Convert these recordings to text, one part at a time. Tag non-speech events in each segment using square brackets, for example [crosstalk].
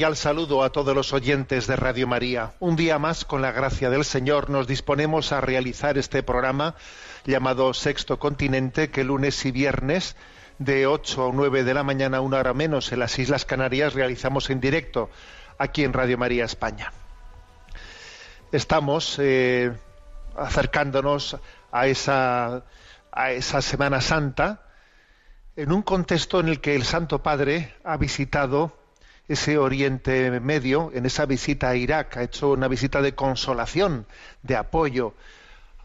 Cordial saludo a todos los oyentes de Radio María. Un día más, con la gracia del Señor, nos disponemos a realizar este programa llamado Sexto Continente, que lunes y viernes de 8 o 9 de la mañana, una hora menos, en las Islas Canarias, realizamos en directo aquí en Radio María España. Estamos eh, acercándonos a esa, a esa Semana Santa en un contexto en el que el Santo Padre ha visitado ese Oriente Medio, en esa visita a Irak, ha hecho una visita de consolación, de apoyo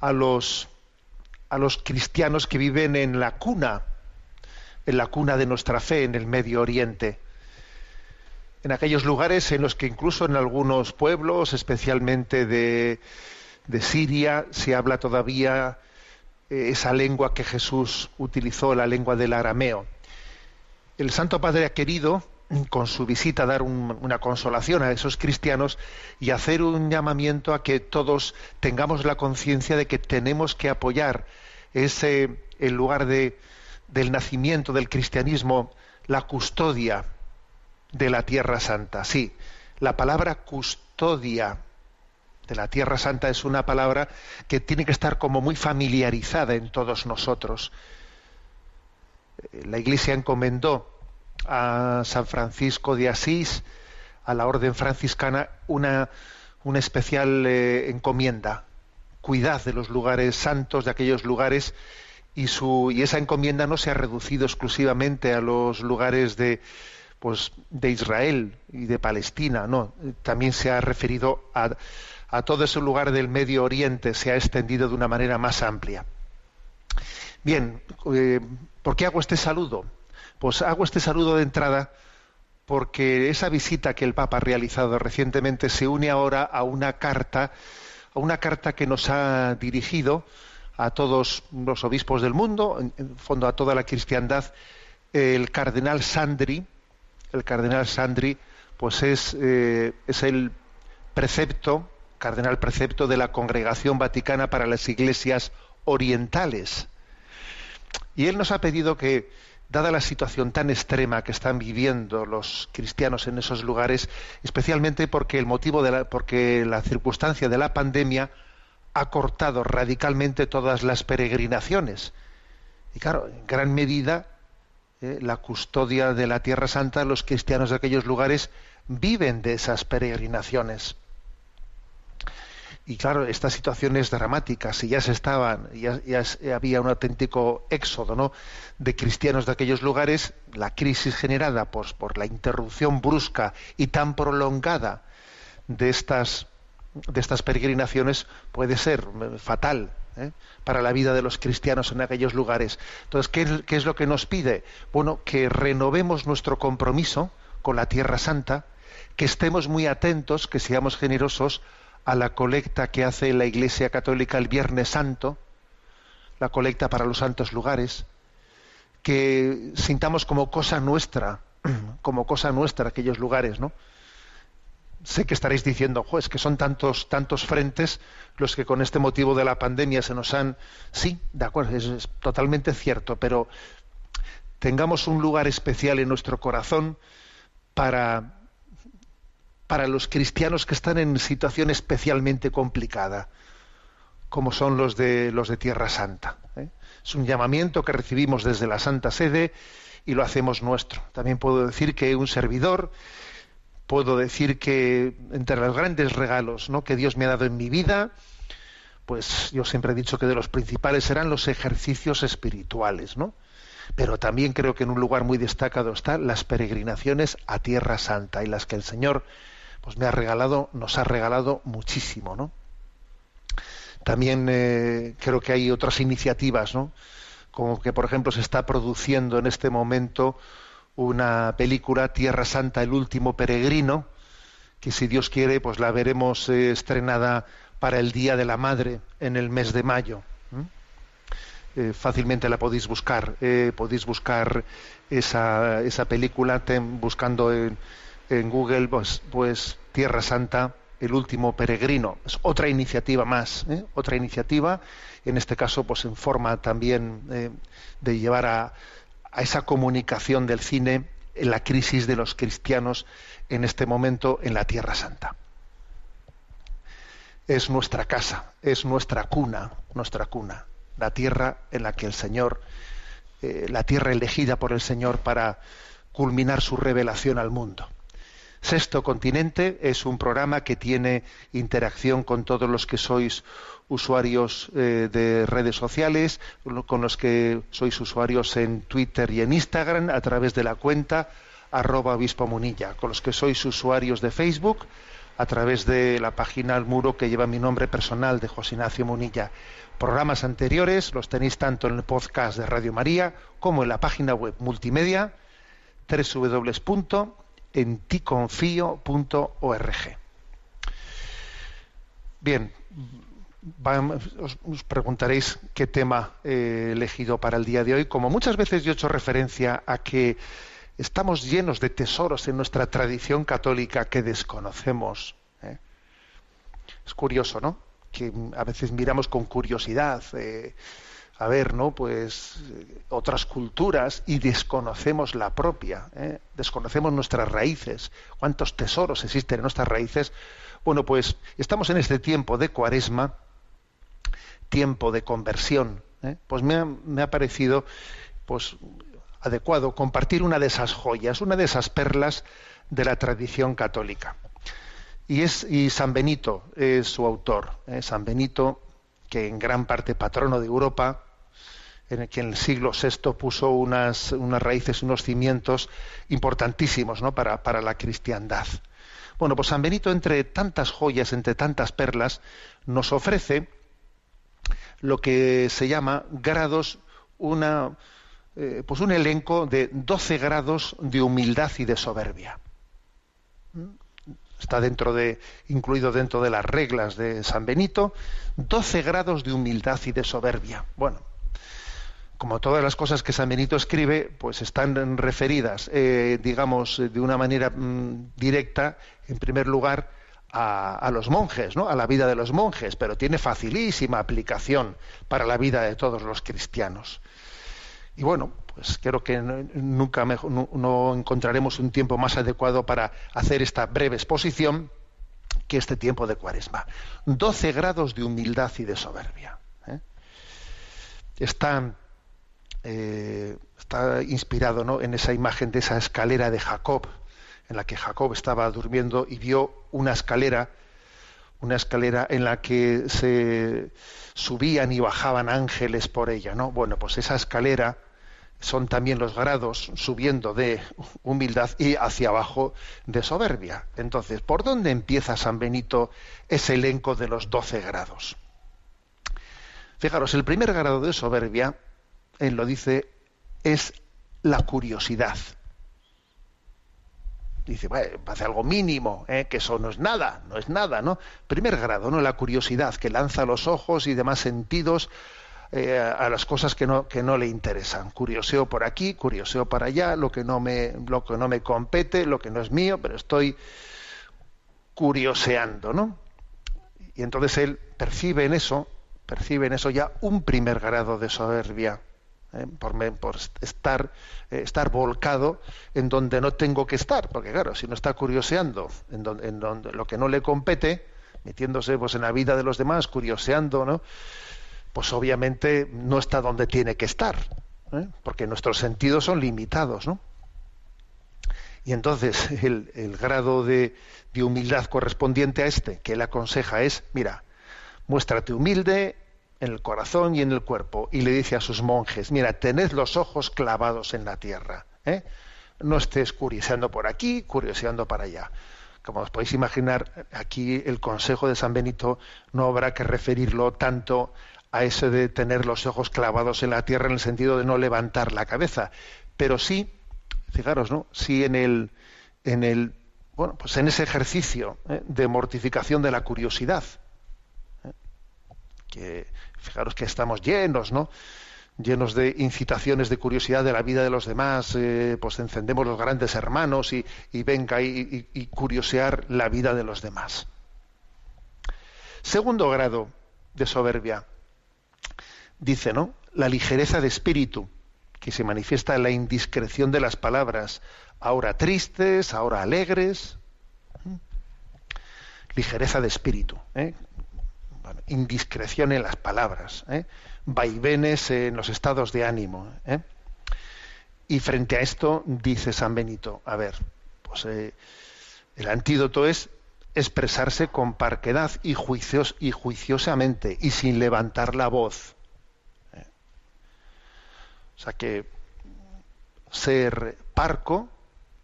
a los, a los cristianos que viven en la cuna, en la cuna de nuestra fe, en el Medio Oriente. En aquellos lugares en los que incluso en algunos pueblos, especialmente de, de Siria, se habla todavía eh, esa lengua que Jesús utilizó, la lengua del arameo. El Santo Padre ha querido con su visita dar un- una consolación a esos cristianos y hacer un llamamiento a que todos tengamos la conciencia de que tenemos que apoyar ese el lugar de, del nacimiento del cristianismo, la custodia de la Tierra Santa. Sí, la palabra custodia de la Tierra Santa es una palabra que tiene que estar como muy familiarizada en todos nosotros. La Iglesia encomendó a San Francisco de Asís, a la orden franciscana, una, una especial eh, encomienda. Cuidad de los lugares santos, de aquellos lugares, y, su, y esa encomienda no se ha reducido exclusivamente a los lugares de, pues, de Israel y de Palestina, no, también se ha referido a, a todo ese lugar del Medio Oriente, se ha extendido de una manera más amplia. Bien, eh, ¿por qué hago este saludo? Pues hago este saludo de entrada porque esa visita que el Papa ha realizado recientemente se une ahora a una carta, a una carta que nos ha dirigido a todos los obispos del mundo, en, fondo a toda la cristiandad, el cardenal Sandri, el cardenal Sandri, pues es, eh, es el precepto, cardenal precepto de la Congregación Vaticana para las Iglesias Orientales. Y él nos ha pedido que, dada la situación tan extrema que están viviendo los cristianos en esos lugares, especialmente porque el motivo de la, porque la circunstancia de la pandemia ha cortado radicalmente todas las peregrinaciones. Y claro, en gran medida eh, la custodia de la Tierra Santa, los cristianos de aquellos lugares viven de esas peregrinaciones. Y claro, esta situación es dramática. Si ya se estaban, ya, ya se- había un auténtico éxodo ¿no? de cristianos de aquellos lugares, la crisis generada pues, por la interrupción brusca y tan prolongada de estas, de estas peregrinaciones puede ser eh, fatal ¿eh? para la vida de los cristianos en aquellos lugares. Entonces, ¿qué, es- qué es lo que nos pide? Bueno, que renovemos nuestro compromiso con la Tierra Santa, que estemos muy atentos, que seamos generosos a la colecta que hace la Iglesia Católica el Viernes Santo, la colecta para los santos lugares, que sintamos como cosa nuestra, [clears throat] como cosa nuestra aquellos lugares, ¿no? Sé que estaréis diciendo, pues que son tantos, tantos frentes los que con este motivo de la pandemia se nos han. Sí, de acuerdo, es totalmente cierto, pero tengamos un lugar especial en nuestro corazón para, para los cristianos que están en situación especialmente complicada, como son los de los de Tierra Santa. ¿eh? Es un llamamiento que recibimos desde la Santa Sede y lo hacemos nuestro. También puedo decir que un servidor, puedo decir que entre los grandes regalos ¿no? que Dios me ha dado en mi vida, pues yo siempre he dicho que de los principales serán los ejercicios espirituales, ¿no? Pero también creo que en un lugar muy destacado están las peregrinaciones a Tierra Santa y las que el Señor pues me ha regalado, nos ha regalado muchísimo, ¿no? También eh, creo que hay otras iniciativas, ¿no? Como que, por ejemplo, se está produciendo en este momento una película Tierra Santa, el último peregrino, que si Dios quiere, pues la veremos eh, estrenada para el Día de la Madre en el mes de mayo. Eh, fácilmente la podéis buscar. Podéis buscar esa, esa película buscando en, en Google pues, pues, Tierra Santa, el último peregrino. Es otra iniciativa más, ¿eh? otra iniciativa, en este caso pues en forma también de llevar a, a esa comunicación del cine en la crisis de los cristianos en este momento en la Tierra Santa. Es nuestra casa, es nuestra cuna, nuestra cuna la tierra en la que el Señor, eh, la tierra elegida por el Señor para culminar su revelación al mundo. Sexto Continente es un programa que tiene interacción con todos los que sois usuarios eh, de redes sociales, con los que sois usuarios en Twitter y en Instagram a través de la cuenta arroba obispo munilla, con los que sois usuarios de Facebook a través de la página al muro que lleva mi nombre personal de José Ignacio Munilla. Programas anteriores los tenéis tanto en el podcast de Radio María como en la página web multimedia www.enticonfio.org. Bien, os, preguntaréis qué tema he elegido para el día de hoy. Como muchas veces yo he hecho referencia a que estamos llenos de tesoros en nuestra tradición católica que desconocemos. ¿eh? Es curioso, ¿no? que a veces miramos con curiosidad eh, a ver, ¿no? Pues otras culturas y desconocemos la propia, ¿eh? desconocemos nuestras raíces, cuántos tesoros existen en nuestras raíces. Bueno, pues estamos en este tiempo de cuaresma, tiempo de conversión, ¿eh? pues me ha, parecido pues adecuado compartir una de esas joyas, una de esas perlas de la tradición católica. Y, es, y San Benito es su autor. ¿eh? San Benito, que en gran parte patrono de Europa, en el que en el siglo VI puso unas, raíces, unos cimientos importantísimos ¿no? para, la cristiandad. Bueno, pues San Benito, entre tantas joyas, entre tantas perlas, nos ofrece lo que se llama grados, una, eh, pues un elenco de 12 grados de humildad y de soberbia está dentro de, incluido dentro de las reglas de San Benito, 12 grados de humildad y de soberbia. Bueno, como todas las cosas que San Benito escribe, pues están referidas, eh, digamos, de una manera mm, directa, en primer lugar, a, los monjes, ¿no? a la vida de los monjes, pero tiene facilísima aplicación para la vida de todos los cristianos. Y bueno, pues creo que nunca no, encontraremos un tiempo más adecuado para hacer esta breve exposición que este tiempo de cuaresma. Doce grados de humildad y de soberbia. ¿eh? Está, eh, está inspirado ¿no? en esa imagen de esa escalera de Jacob, en la que Jacob estaba durmiendo y vio una escalera, una escalera en la que se subían y bajaban ángeles por ella, ¿no? Bueno, pues esa escalera son también los grados subiendo de humildad y hacia abajo de soberbia. Entonces, ¿por dónde empieza San Benito ese elenco de los doce grados? Fijaros, el primer grado de soberbia, él lo dice, es la curiosidad. Dice, hace algo mínimo, ¿eh? que eso no es nada, no es nada, ¿no? Primer grado, ¿no? La curiosidad, que lanza los ojos y demás sentidos eh, a las cosas que no, que no le interesan. Curioseo por aquí, curioseo para allá, lo que, no me, lo que no me compete, lo que no es mío, pero estoy curioseando, ¿no? Y entonces él percibe en eso, percibe en eso ya un primer grado de soberbia. ¿Eh? por, por estar, eh, estar volcado en donde no tengo que estar, porque claro, si no está curioseando en donde, en donde lo que no le compete, metiéndose pues en la vida de los demás, curioseando, ¿no? Pues obviamente no está donde tiene que estar, ¿eh? porque nuestros sentidos son limitados, ¿no? Y entonces [laughs] el, el grado de, de humildad correspondiente a este que él aconseja es, mira, muéstrate humilde en el corazón y en el cuerpo. Y le dice a sus monjes, mira, tened los ojos clavados en la tierra. ¿eh? No estés curioseando por aquí, curioseando para allá. Como os podéis imaginar, aquí el consejo de San Benito no habrá que referirlo tanto a eso de tener los ojos clavados en la tierra en el sentido de no levantar la cabeza, pero sí, fijaros, ¿no? Sí en el, en el, bueno, pues en ese ejercicio ¿eh? de mortificación de la curiosidad que fijaros que estamos llenos, ¿no? llenos de incitaciones de curiosidad de la vida de los demás, eh, pues encendemos los grandes hermanos y, y venga y, curiosear la vida de los demás. Segundo grado de soberbia, dice, ¿no? La ligereza de espíritu, que se manifiesta en la indiscreción de las palabras, ahora tristes, ahora alegres. ¿Mm? Ligereza de espíritu, ¿eh? Indiscreción en las palabras, ¿eh? vaivenes en los estados de ánimo. ¿eh? Y frente a esto dice San Benito, a ver, pues eh, el antídoto es expresarse con parquedad y, juicios, y juiciosamente y sin levantar la voz. ¿eh? O sea que ser parco,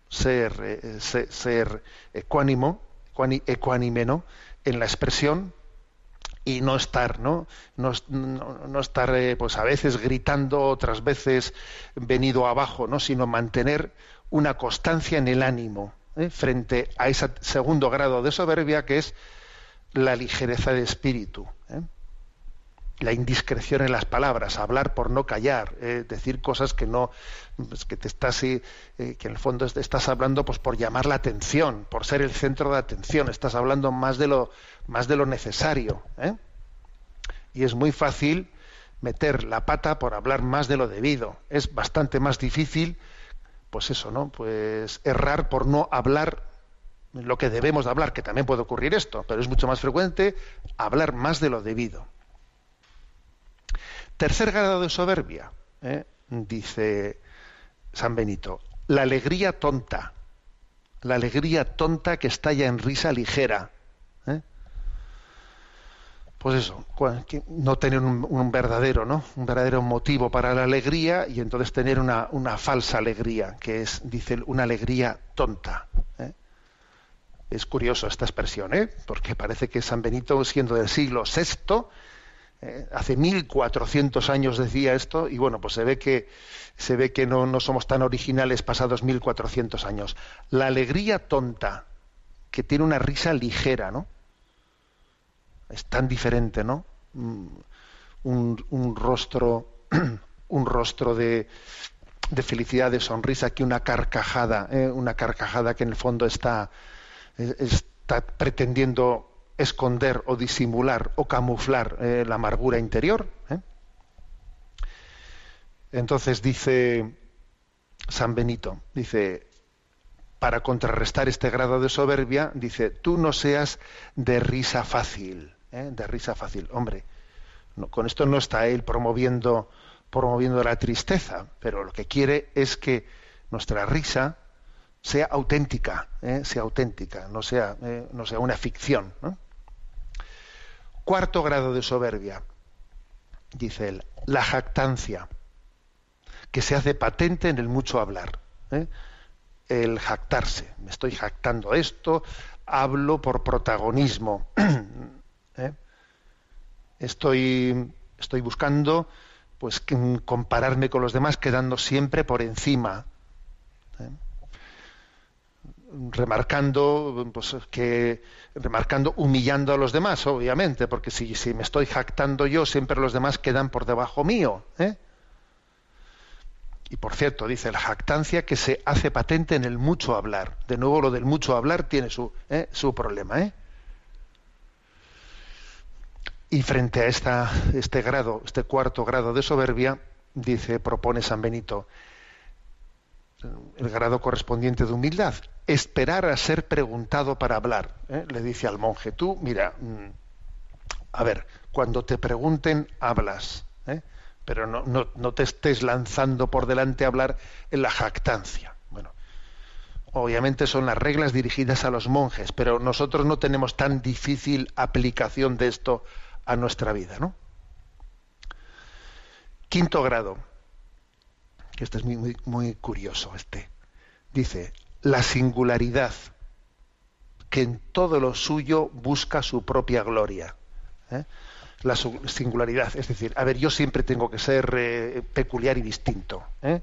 ser, eh, ser, ser ecuánimo, en la expresión y no estar, ¿no? No, estar, eh, pues a veces gritando, otras veces venido abajo, ¿no? Sino mantener una constancia en el ánimo ¿eh? frente a ese segundo grado de soberbia que es la ligereza de espíritu. ¿eh? la indiscreción en las palabras, hablar por no callar, eh, decir cosas que no, pues, que te estás, eh, que en el fondo est- estás hablando pues por llamar la atención, por ser el centro de atención, estás hablando más de lo, más de lo necesario, ¿eh? y es muy fácil meter la pata por hablar más de lo debido. Es bastante más difícil, pues eso, ¿no? Pues errar por no hablar lo que debemos de hablar, que también puede ocurrir esto, pero es mucho más frecuente hablar más de lo debido. Tercer grado de soberbia, ¿eh? dice San Benito, la alegría tonta, la alegría tonta que estalla en risa ligera. ¿eh? Pues eso, no tener un, verdadero, ¿no? Un verdadero motivo para la alegría y entonces tener una, una falsa alegría, que es, dice, una alegría tonta. ¿eh? Es curioso esta expresión, ¿eh? porque parece que San Benito, siendo del siglo VI, eh, hace 1400 años decía esto y bueno, pues se ve que se ve que no, no somos tan originales pasados 1400 años. La alegría tonta, que tiene una risa ligera, ¿no? Es tan diferente, ¿no? Mm, Un, rostro, un rostro [clears throat] de, felicidad, de sonrisa, que una carcajada, ¿eh? una carcajada que en el fondo está, está pretendiendo esconder o disimular o camuflar eh, la amargura interior. ¿eh? Entonces dice San Benito, dice, para contrarrestar este grado de soberbia, dice, tú no seas de risa fácil, ¿eh? de risa fácil. Hombre, con esto no está él promoviendo, promoviendo la tristeza, pero lo que quiere es que nuestra risa sea auténtica, ¿eh? sea auténtica, no sea, eh, no sea una ficción. Cuarto grado de soberbia, dice él, la jactancia, que se hace patente en el mucho hablar. El jactarse, me estoy jactando esto, hablo por protagonismo. [clears throat] Estoy, buscando pues que- compararme con los demás quedando siempre por encima. ¿eh? remarcando pues que remarcando humillando a los demás obviamente porque si, si me estoy jactando yo siempre los demás quedan por debajo mío ¿eh? y por cierto dice la jactancia que se hace patente en el mucho hablar de nuevo lo del mucho hablar tiene su ¿eh? su problema ¿eh? Y frente a este grado este cuarto grado de soberbia dice, propone San Benito, el grado correspondiente de humildad, esperar a ser preguntado para hablar. ¿eh? Le dice al monje, tú, mira, mm, a ver, cuando te pregunten, hablas, ¿eh? pero no, no, no te estés lanzando por delante a hablar en la jactancia. Bueno, obviamente son las reglas dirigidas a los monjes, pero nosotros no tenemos tan difícil aplicación de esto a nuestra vida, ¿no? Quinto grado, este es muy, muy, muy curioso, este. Dice, la singularidad, que en todo lo suyo busca su propia gloria. ¿eh? La singularidad, es decir, a ver, yo siempre tengo que ser eh, peculiar y distinto. ¿eh?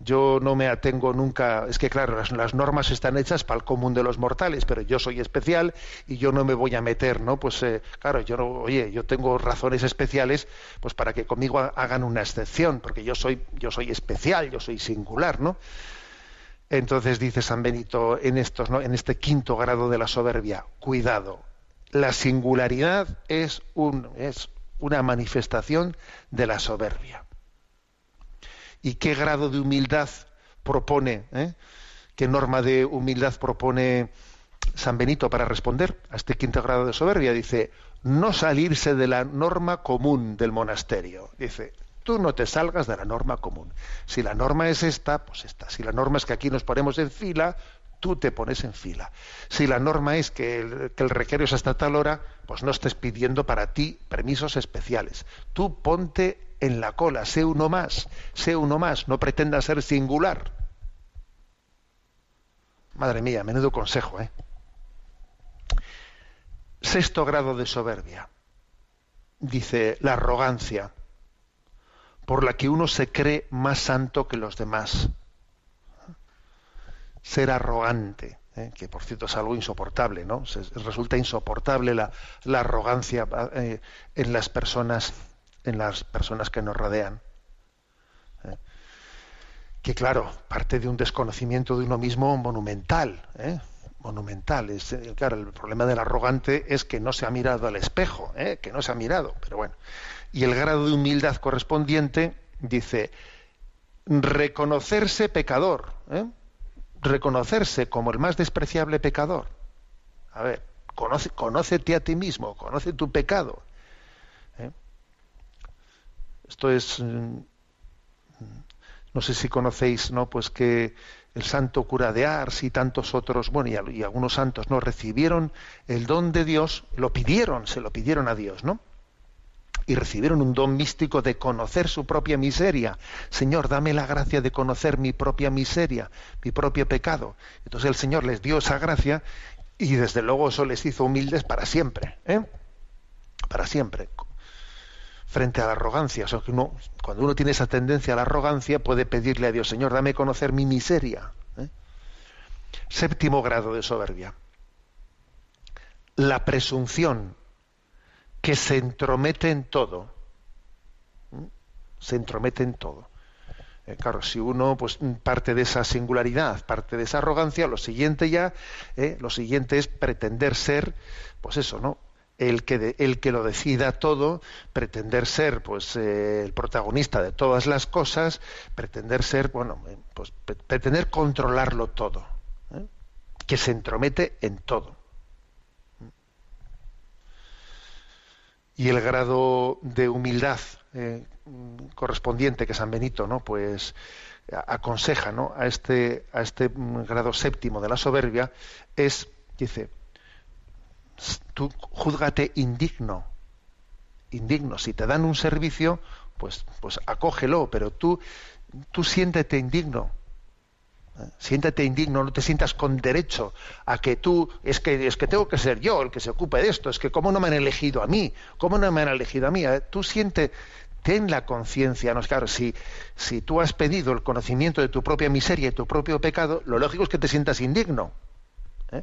Yo no me atengo nunca, es que claro, las, normas están hechas para el común de los mortales, pero yo soy especial y yo no me voy a meter, ¿no? Pues eh, claro, yo no, oye, yo tengo razones especiales, pues para que conmigo ha- hagan una excepción, porque yo soy, yo soy especial, yo soy singular, ¿no? Entonces dice San Benito en estos, ¿no? En este quinto grado de la soberbia, cuidado, la singularidad es un, es una manifestación de la soberbia y qué grado de humildad propone, eh? qué norma de humildad propone San Benito para responder a este quinto grado de soberbia. Dice, no salirse de la norma común del monasterio. Dice, tú no te salgas de la norma común. Si la norma es esta, pues esta. Si la norma es que aquí nos ponemos en fila, tú te pones en fila. Si la norma es que el, que es hasta tal hora, pues no estés pidiendo para ti permisos especiales. Tú ponte en la cola, sé uno más, sé uno más, no pretendas ser singular. Madre mía, menudo consejo, ¿eh? Sexto grado de soberbia. Dice la arrogancia, por la que uno se cree más santo que los demás. Ser arrogante, ¿eh? que por cierto es algo insoportable, ¿no? Se- resulta insoportable la, la arrogancia eh, en las personas, en las personas que nos rodean. ¿eh? Que claro, parte de un desconocimiento de uno mismo monumental, ¿eh? monumental. Es, eh, claro, el problema del arrogante es que no se ha mirado al espejo, ¿eh? que no se ha mirado, pero bueno. Y el grado de humildad correspondiente dice reconocerse pecador, ¿eh? reconocerse como el más despreciable pecador. A ver, conoce, conócete a ti mismo, conoce tu pecado. Esto es, mm, no sé si conocéis, ¿no? Pues que el santo cura de Ars y tantos otros, bueno, y, y algunos santos, ¿no? Recibieron el don de Dios, lo pidieron, se lo pidieron a Dios, ¿no? y recibieron un don místico de conocer su propia miseria. Señor, dame la gracia de conocer mi propia miseria, mi propio pecado. Entonces el Señor les dio esa gracia y desde luego eso les hizo humildes para siempre, ¿eh? Para siempre. Frente a la arrogancia, o sea, que uno, cuando uno tiene esa tendencia a la arrogancia, puede pedirle a Dios, Señor, dame a conocer mi miseria. ¿eh? Séptimo grado de soberbia. La presunción que se entromete en todo. ¿Mm? Se entromete en todo. Eh, claro, si uno pues parte de esa singularidad, parte de esa arrogancia, lo siguiente ya, eh, lo siguiente es pretender ser, pues eso, ¿no? El que, el que lo decida todo, pretender ser pues eh, el protagonista de todas las cosas, pretender ser, bueno, eh, pues pre- pretender controlarlo todo, ¿eh? que se entromete en todo. y el grado de humildad correspondiente que San Benito no pues aconseja ¿no? a este a este mm, grado séptimo de la soberbia es dice "S- tú júzgate indigno indigno si te dan un servicio pues pues acógelo pero tú tú siéntete indigno siéntete indigno, no te sientas con derecho a que tú, es que, es que tengo que ser yo el que se ocupe de esto, es que cómo no me han elegido a mí, cómo no me han elegido a mí, Eh, tú siente, ten la conciencia, no claro, si, si tú has pedido el conocimiento de tu propia miseria y tu propio pecado, lo lógico es que te sientas indigno. ¿eh?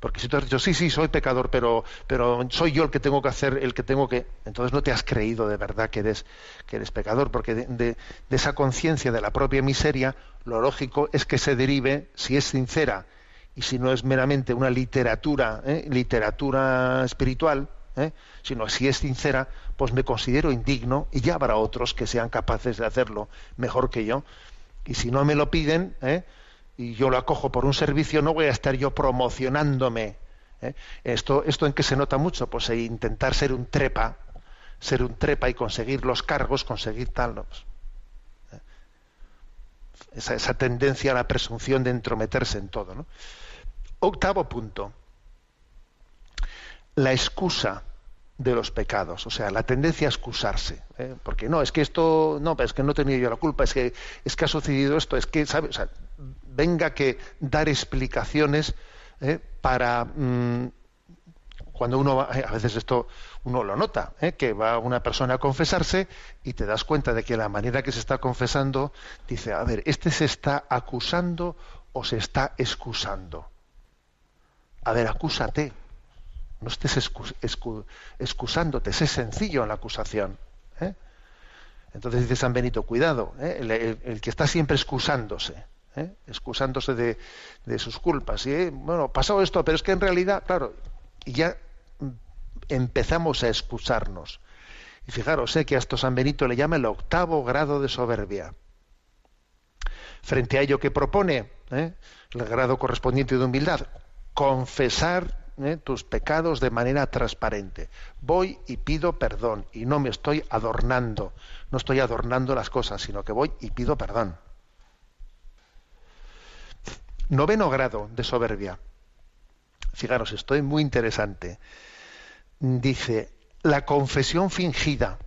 Porque si tú has dicho, sí, sí, soy pecador, pero, pero soy yo el que tengo que hacer, el que tengo que... Entonces no te has creído de verdad que eres, que eres pecador, porque de, esa conciencia de la propia miseria, lo lógico es que se derive, si es sincera y si no es meramente una literatura, ¿eh? literatura espiritual, ¿eh? sino si es sincera, pues me considero indigno y ya habrá otros que sean capaces de hacerlo mejor que yo. Y si no me lo piden ¿eh? Y yo lo acojo por un servicio, no voy a estar yo promocionándome. ¿eh? Esto, ¿Esto en qué se nota mucho? Pues en intentar ser un trepa, ser un trepa y conseguir los cargos, conseguir tal. pues, ¿eh? esa, esa tendencia a la presunción de entrometerse en todo. ¿no? Octavo punto la excusa de los pecados, o sea, la tendencia a excusarse, ¿eh? porque no, es que esto, no, es que no tenía yo la culpa, es que es que ha sucedido esto, es que, ¿sabes? O sea, venga que dar explicaciones ¿eh? para mm, cuando uno va, a veces esto uno lo nota, ¿eh? que va una persona a confesarse y te das cuenta de que la manera que se está confesando dice, a ver, este se está acusando o se está excusando. A ver, acúsate no estés excu- excu- excusándote, sé sencillo en la acusación. ¿eh? Entonces dice San Benito, cuidado, ¿eh? el- el que está siempre excusándose, ¿eh? excusándose de, sus culpas. Y, bueno, pasado esto, pero es que en realidad, claro, ya empezamos a excusarnos. Y fijaros, sé que a esto San Benito le llama el octavo grado de soberbia. Frente a ello que propone, ¿eh? el grado correspondiente de humildad, confesar ¿eh? tus pecados de manera transparente. Voy y pido perdón y no me estoy adornando, no estoy adornando las cosas, sino que voy y pido perdón. Noveno grado de soberbia. Fijaros, estoy muy interesante. Dice, la confesión fingida,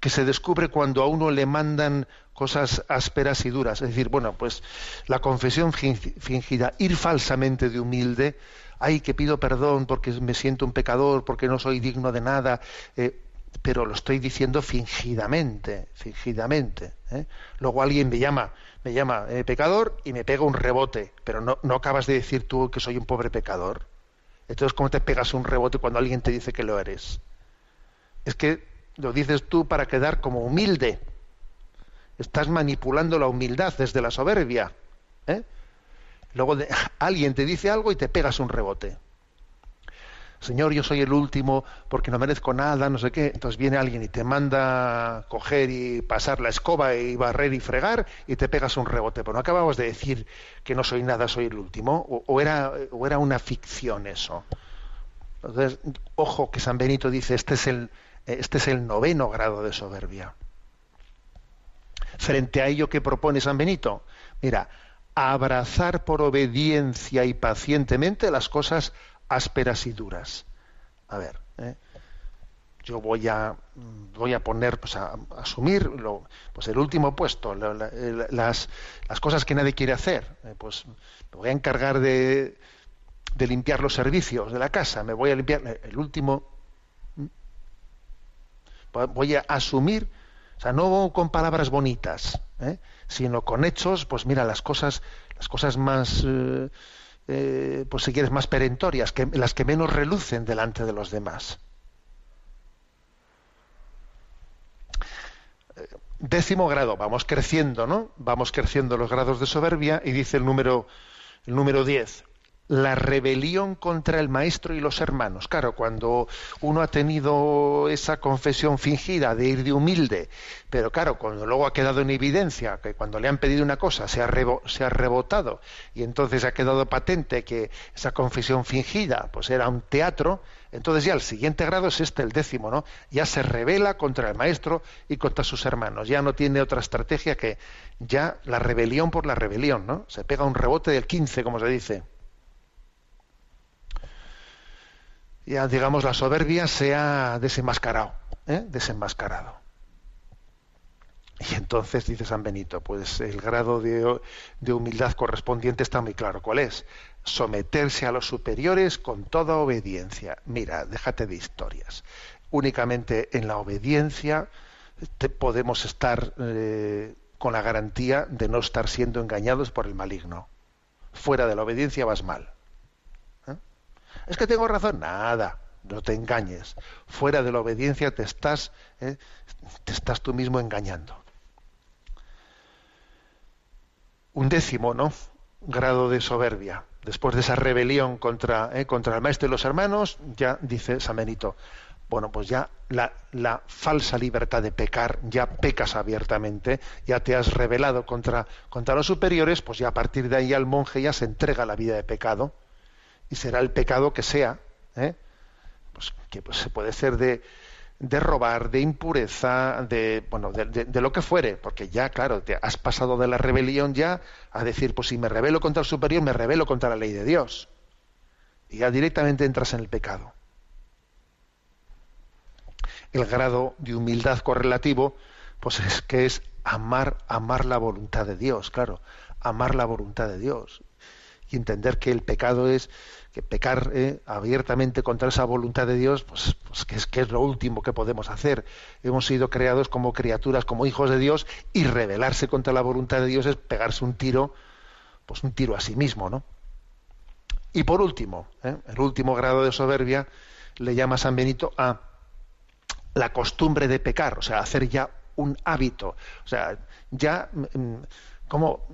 que se descubre cuando a uno le mandan cosas ásperas y duras. Es decir, bueno, pues la confesión fin- fingida, ir falsamente de humilde, ay, que pido perdón porque me siento un pecador, porque no soy digno de nada, eh, pero lo estoy diciendo fingidamente, fingidamente. ¿eh? Luego alguien me llama, me llama eh, pecador y me pega un rebote, pero no, acabas de decir tú que soy un pobre pecador. Entonces, ¿cómo te pegas un rebote cuando alguien te dice que lo eres? Es que lo dices tú para quedar como humilde. Estás manipulando la humildad desde la soberbia. ¿eh? Luego [laughs] alguien te dice algo y te pegas un rebote. Señor, yo soy el último porque no merezco nada, no sé qué. Entonces viene alguien y te manda coger y pasar la escoba y barrer y fregar y te pegas un rebote. Pero no acabamos de decir que no soy nada, soy el último. O, era, o era una ficción eso. Entonces, ojo que San Benito dice, este es el, este es el noveno grado de soberbia. Frente a ello que propone San Benito, mira, abrazar por obediencia y pacientemente las cosas ásperas y duras. A ver, ¿eh? yo voy a voy a poner, pues a, asumir lo, pues el último puesto, las, las cosas que nadie quiere hacer. Eh, pues me voy a encargar de, de limpiar los servicios de la casa, me voy a limpiar eh, el último. Voy a asumir, o sea, no con palabras bonitas, sino con hechos, pues mira, las cosas, las cosas más, pues si quieres, más perentorias, que, las que menos relucen delante de los demás. Eh, Décimo grado, vamos creciendo, ¿no? Vamos creciendo los grados de soberbia y dice el número, el número 10, la rebelión contra el maestro y los hermanos. Claro, cuando uno ha tenido esa confesión fingida de ir de humilde, pero claro, cuando luego ha quedado en evidencia que cuando le han pedido una cosa se ha, rebo- se ha rebotado y entonces ha quedado patente que esa confesión fingida pues era un teatro, entonces ya el siguiente grado es este, el décimo, ¿no? Ya se revela contra el maestro y contra sus hermanos. Ya no tiene otra estrategia que ya la rebelión por la rebelión, ¿no? Se pega un rebote del 15, como se dice. Ya digamos la soberbia se ha desenmascarado, ¿eh? desenmascarado. Y entonces dice San Benito, pues el grado de, de humildad correspondiente está muy claro. ¿Cuál es? Someterse a los superiores con toda obediencia. Mira, déjate de historias. Únicamente en la obediencia te- podemos estar eh, con la garantía de no estar siendo engañados por el maligno. Fuera de la obediencia vas mal. Es que tengo razón. Nada, no te engañes. Fuera de la obediencia te estás, eh, te estás tú mismo engañando. Un décimo, ¿no? Grado de soberbia. después de esa rebelión contra, eh, contra el maestro y los hermanos, ya dice San Benito, bueno, pues ya la, falsa libertad de pecar, ya pecas abiertamente, ya te has rebelado contra, contra los superiores, pues ya a partir de ahí al monje ya se entrega la vida de pecado, y será el pecado que sea, ¿eh? pues que pues, se puede ser de, de robar, de impureza, de bueno, de, lo que fuere, porque ya, claro, te has pasado de la rebelión ya a decir, pues si me rebelo contra el superior, me rebelo contra la ley de Dios. Y ya directamente entras en el pecado. El grado de humildad correlativo, pues es que es amar, amar la voluntad de Dios, claro, amar la voluntad de Dios. Y entender que el pecado es que pecar eh, abiertamente contra esa voluntad de Dios, pues, pues que, es, que es lo último que podemos hacer. Hemos sido creados como criaturas, como hijos de Dios, y rebelarse contra la voluntad de Dios es pegarse un tiro, pues un tiro a sí mismo, ¿no? Y por último, ¿eh? el último grado de soberbia le llama San Benito a la costumbre de pecar, o sea, hacer ya un hábito, o sea, ya mm, como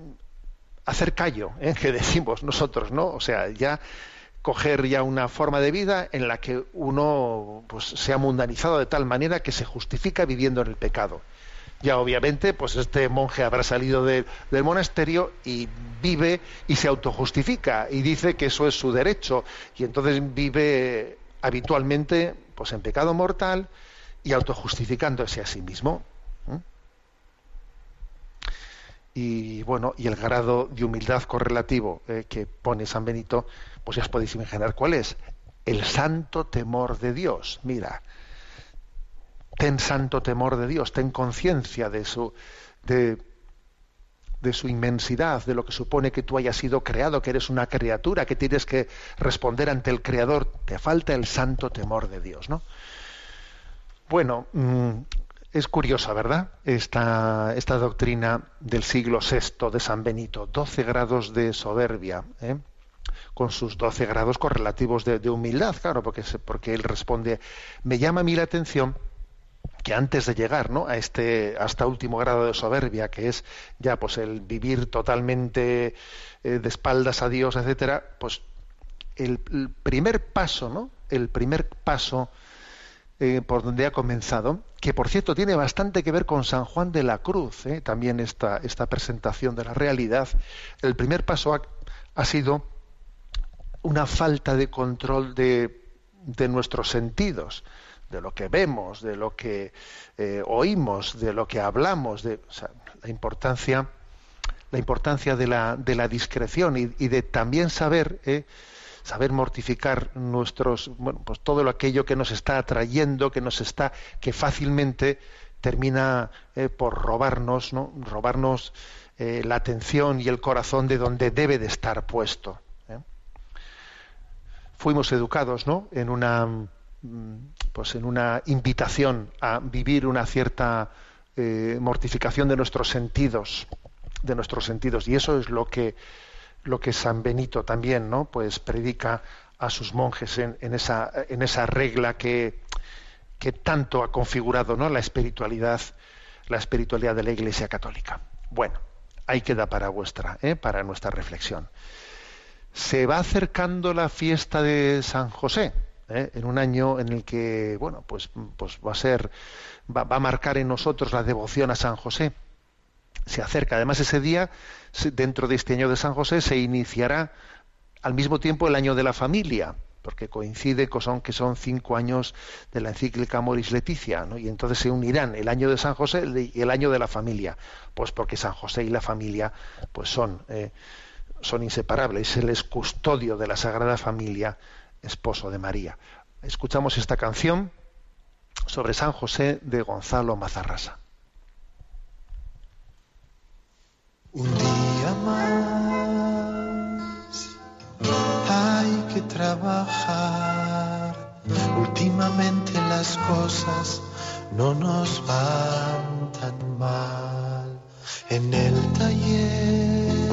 hacer callo, ¿eh? [laughs] que decimos nosotros, ¿no? O sea, ya coger ya una forma de vida en la que uno pues, se ha mundanizado de tal manera que se justifica viviendo en el pecado. Ya obviamente, pues este monje habrá salido de, del monasterio y vive y se autojustifica y dice que eso es su derecho y entonces vive habitualmente pues en pecado mortal y autojustificándose a sí mismo. ¿eh? Y bueno, y el grado de humildad correlativo eh, que pone San Benito pues ya os podéis imaginar cuál es. El santo temor de Dios. Mira, ten santo temor de Dios, ten conciencia de su, de, de su inmensidad, de lo que supone que tú hayas sido creado, que eres una criatura, que tienes que responder ante el Creador. Te falta el santo temor de Dios, ¿no? Bueno, mmm, es curiosa, ¿verdad? Esta, doctrina del siglo VI de San Benito, 12 grados de soberbia. ¿eh? con sus 12 grados correlativos de, humildad, claro, porque, porque él responde, me llama a mí la atención que antes de llegar ¿no? a este hasta último grado de soberbia, que es ya pues el vivir totalmente eh, de espaldas a Dios, etcétera, pues el, primer paso, ¿no? El primer paso eh, por donde ha comenzado, que por cierto tiene bastante que ver con San Juan de la Cruz, ¿eh? también esta, esta presentación de la realidad. El primer paso ha, sido una falta de control de, de nuestros sentidos, de lo que vemos, de lo que eh, oímos, de lo que hablamos, de la importancia, la importancia de la, de la discreción y, de también saber, saber mortificar nuestros, bueno, pues todo lo aquello que nos está atrayendo, que nos está, que fácilmente termina eh, por robarnos, ¿no? robarnos eh, la atención y el corazón de donde debe de estar puesto fuimos educados ¿no? en una pues en una invitación a vivir una cierta eh, mortificación de nuestros sentidos de nuestros sentidos y eso es lo que lo que San Benito también no pues predica a sus monjes en, esa en esa regla que tanto ha configurado no la espiritualidad la espiritualidad de la Iglesia Católica bueno ahí queda para vuestra ¿eh? para nuestra reflexión se va acercando la fiesta de San José, ¿eh? en un año en el que, bueno, pues, pues va a ser, va, a marcar en nosotros la devoción a San José. Se acerca, además ese día, dentro de este año de San José, se iniciará al mismo tiempo el año de la familia, porque coincide con que son cinco años de la encíclica Moris Leticia, ¿no? y entonces se unirán el año de San José y el año de la familia, pues porque San José y la familia pues son eh, son inseparables. Él es custodio de la Sagrada Familia, esposo de María. Escuchamos esta canción sobre San José de Gonzalo Mazarrasa. Un día más hay que trabajar. Últimamente las cosas no nos van tan mal. En el taller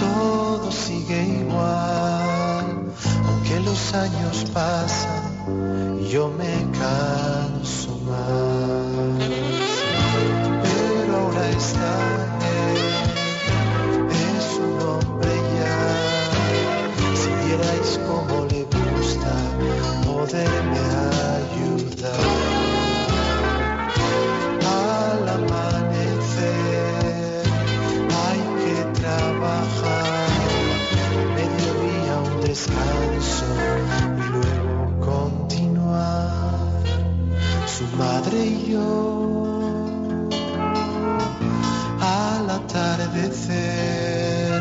todo sigue igual, aunque los años pasan, yo me canso más. Está, Es un hombre ya, si quierais como le gusta poderme ayudar. Al amanecer, hay que trabajar. En mediodía un descanso y luego continuar. Su madre y yo. Atardecer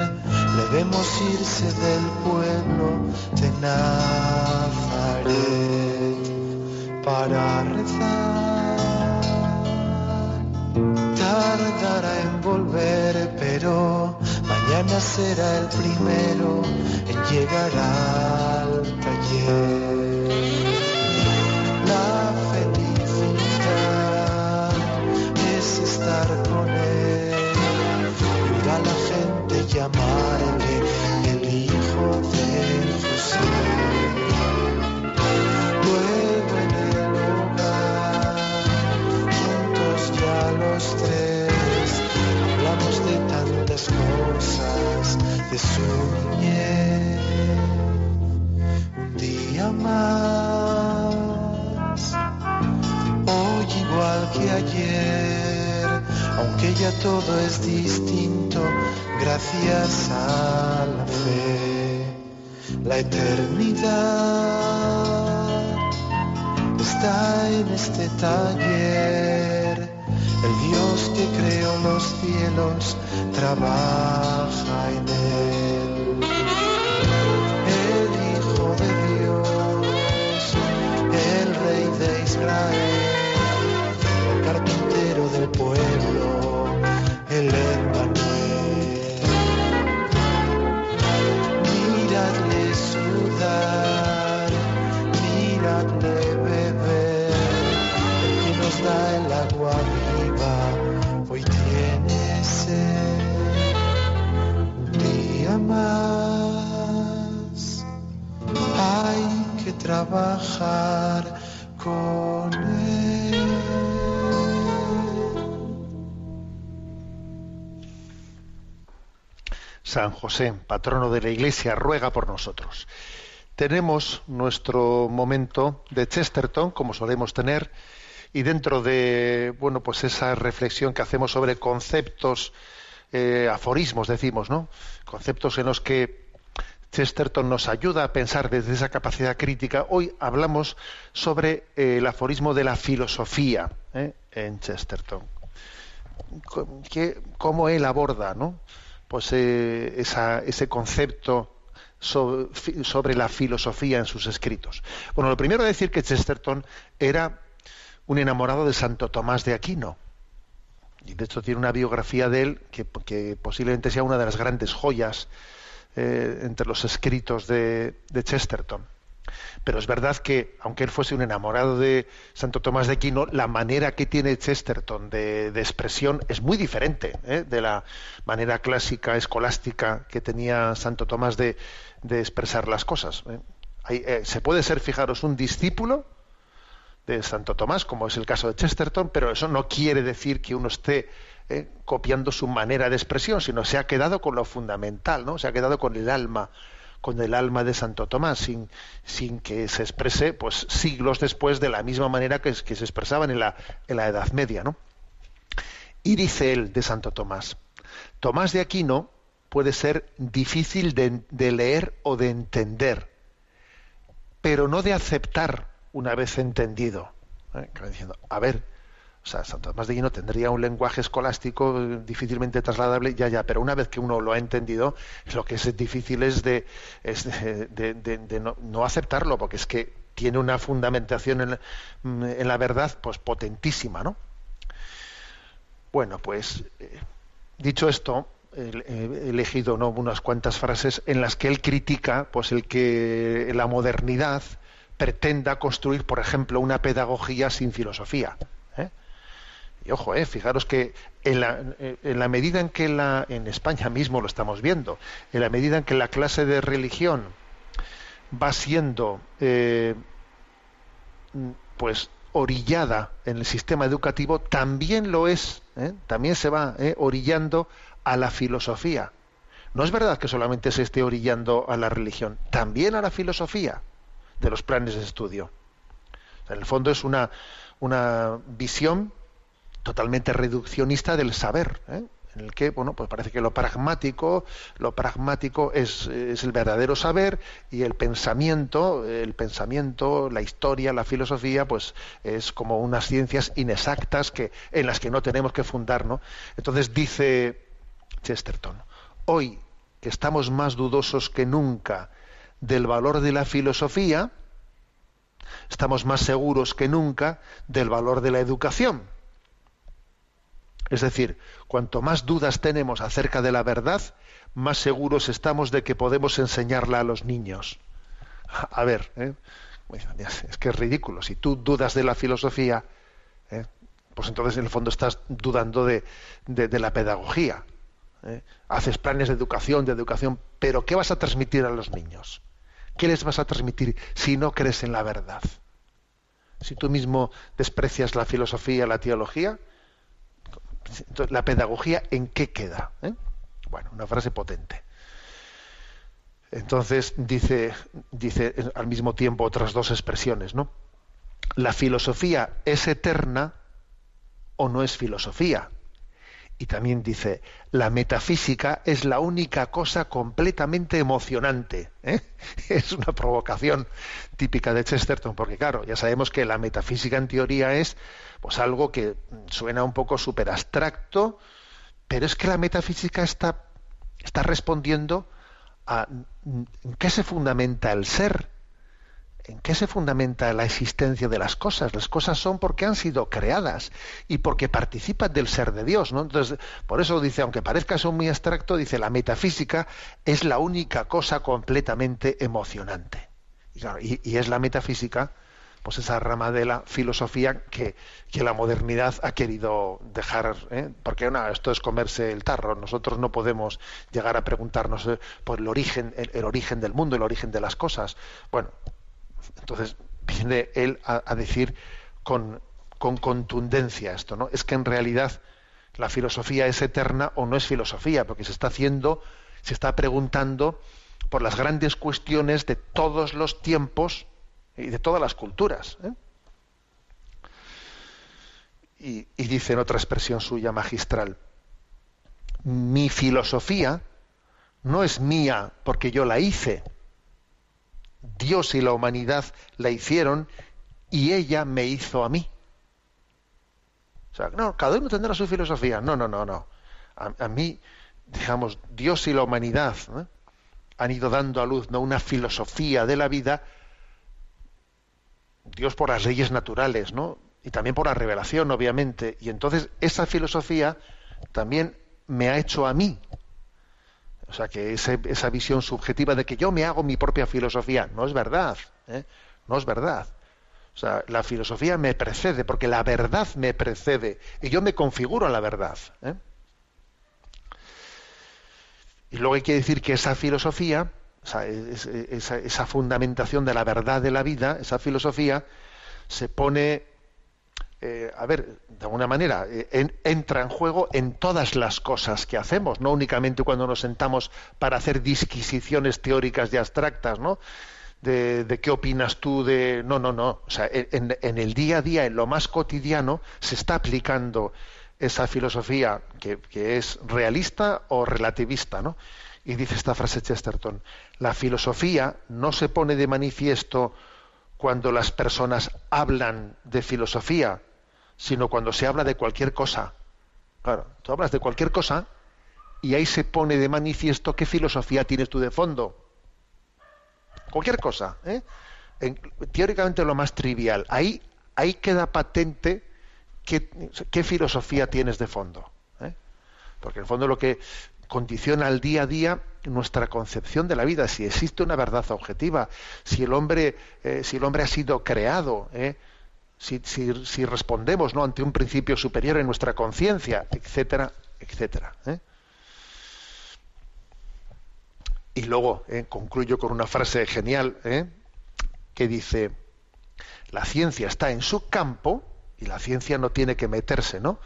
le vemos irse del pueblo de Nazaret para rezar. Tardará en volver, pero mañana será el primero en llegar al taller. San José, patrono de la Iglesia, ruega por nosotros. Tenemos nuestro momento de Chesterton, como solemos tener, y dentro de bueno, pues esa reflexión que hacemos sobre conceptos, eh, aforismos, decimos, ¿no? Conceptos en los que Chesterton nos ayuda a pensar desde esa capacidad crítica. Hoy hablamos sobre eh, el aforismo de la filosofía ¿eh? en Chesterton. Que- cómo él aborda, ¿no? Pues eh, esa- ese concepto sobre la filosofía en sus escritos. Bueno, lo primero decir que Chesterton era un enamorado de Santo Tomás de Aquino. Y de hecho tiene una biografía de él que, posiblemente sea una de las grandes joyas eh, entre los escritos de Chesterton. Pero es verdad que, aunque él fuese un enamorado de Santo Tomás de Aquino, la manera que tiene Chesterton de, expresión es muy diferente ¿eh? de la manera clásica, escolástica que tenía Santo Tomás de, expresar las cosas. ¿eh? Eh, se puede ser, fijaros, un discípulo de Santo Tomás, como es el caso de Chesterton, pero eso no quiere decir que uno esté copiando su manera de expresión, sino se ha quedado con lo fundamental, ¿no? Se ha quedado con el alma, con el alma de Santo Tomás, sin, sin que se exprese, pues, siglos después de la misma manera que, que se expresaban en la, en la Edad Media, ¿no? Y dice él de Santo Tomás, Tomás de Aquino puede ser difícil de, de leer o de entender, pero no de aceptar una vez entendido. ¿Eh? Diciendo, a ver, o sea, Santo Tomás de Aquino tendría un lenguaje escolástico eh, difícilmente trasladable, ya, ya, pero una vez que uno lo ha entendido, lo que es difícil es de, no, aceptarlo, porque es que tiene una fundamentación en la, mm, la verdad pues potentísima, ¿no? Bueno, pues eh, dicho esto, he he elegido ¿no? unas cuantas frases en las que él critica pues el que la modernidad pretenda construir, por ejemplo, una pedagogía sin filosofía. Y ojo, eh, fijaros que en la, eh, en la medida en que la, en España mismo lo estamos viendo, en la medida en que la clase de religión va siendo eh, pues orillada en el sistema educativo, también lo es, ¿eh? también se va orillando a la filosofía. No es verdad que solamente se esté orillando a la religión, también a la filosofía de los planes de estudio. En el fondo es una, una visión totalmente reduccionista del saber, ¿eh? en el que bueno pues parece que lo pragmático lo pragmático es, es el verdadero saber y el pensamiento el pensamiento la historia la filosofía pues es como unas ciencias inexactas que en las que no tenemos que fundar no entonces dice Chesterton hoy que estamos más dudosos que nunca del valor de la filosofía estamos más seguros que nunca del valor de la educación es decir, cuanto más dudas tenemos acerca de la verdad, más seguros estamos de que podemos enseñarla a los niños. A ver, ¿eh? es que es ridículo. Si tú dudas de la filosofía, ¿eh? pues entonces en el fondo estás dudando de, la pedagogía. ¿eh? Haces planes de educación, de educación, pero ¿qué vas a transmitir a los niños? ¿Qué les vas a transmitir si no crees en la verdad? Si tú mismo desprecias la filosofía, la teología, entonces, ¿la pedagogía en qué queda? ¿Eh? Bueno, una frase potente. Entonces dice, dice al mismo tiempo otras dos expresiones, ¿no? La filosofía es eterna o no es filosofía. Y también dice, la metafísica es la única cosa completamente emocionante. ¿eh? [laughs] Es una provocación típica de Chesterton, porque claro, ya sabemos que la metafísica en teoría es pues algo que suena un poco súper abstracto, pero es que la metafísica está, está respondiendo a qué se fundamenta el ser, en qué se fundamenta la existencia de las cosas. Las cosas son porque han sido creadas y porque participan del ser de Dios. ¿no? Entonces, por eso dice, aunque parezca eso muy abstracto, dice la metafísica es la única cosa completamente emocionante. Y, y es la metafísica pues esa rama de la filosofía que, la modernidad ha querido dejar, ¿eh? porque no, esto es comerse el tarro, nosotros no podemos llegar a preguntarnos eh, por el origen, el, origen del mundo, el origen de las cosas. Bueno, entonces viene él a, decir con, con contundencia esto, ¿no? Es que en realidad la filosofía es eterna o no es filosofía, porque se está haciendo, se está preguntando por las grandes cuestiones de todos los tiempos y de todas las culturas. ¿eh? Y, y dice en otra expresión suya magistral, mi filosofía no es mía porque yo la hice. Dios y la humanidad la hicieron y ella me hizo a mí. O sea, no, cada uno tendrá su filosofía. No, no, no, no. A, mí, digamos, Dios y la humanidad han ido dando a luz ¿no? una filosofía de la vida Dios por las leyes naturales, ¿no? Y también por la revelación, obviamente. Y entonces esa filosofía también me ha hecho a mí. O sea, que esa visión subjetiva de que yo me hago mi propia filosofía, no es verdad. ¿eh? No es verdad. O sea, la filosofía me precede, porque la verdad me precede, y yo me configuro a la verdad. ¿eh? Y luego hay que decir que esa filosofía esa, fundamentación de la verdad de la vida, esa filosofía, se pone, eh, a ver, de alguna manera, eh, entra en juego en todas las cosas que hacemos, no únicamente cuando nos sentamos para hacer disquisiciones teóricas y abstractas, ¿no? De, qué opinas tú de... No, no, no. O sea, en, en, el día a día, en lo más cotidiano, se está aplicando esa filosofía que, que es realista o relativista, ¿no? Y dice esta frase Chesterton, la filosofía no se pone de manifiesto cuando las personas hablan de filosofía, sino cuando se habla de cualquier cosa. Claro, tú hablas de cualquier cosa y ahí se pone de manifiesto qué filosofía tienes tú de fondo. Cualquier cosa, ¿eh? teóricamente lo más trivial. Ahí, ahí queda patente qué, filosofía tienes de fondo. ¿eh? Porque en el fondo lo que condiciona al día a día nuestra concepción de la vida, si existe una verdad objetiva, si el hombre, eh, si el hombre ha sido creado, eh, si, si, respondemos ¿no? ante un principio superior en nuestra conciencia, etcétera, etcétera. ¿eh? Y luego concluyo con una frase genial que dice, la ciencia está en su campo y la ciencia no tiene que meterse, ¿no?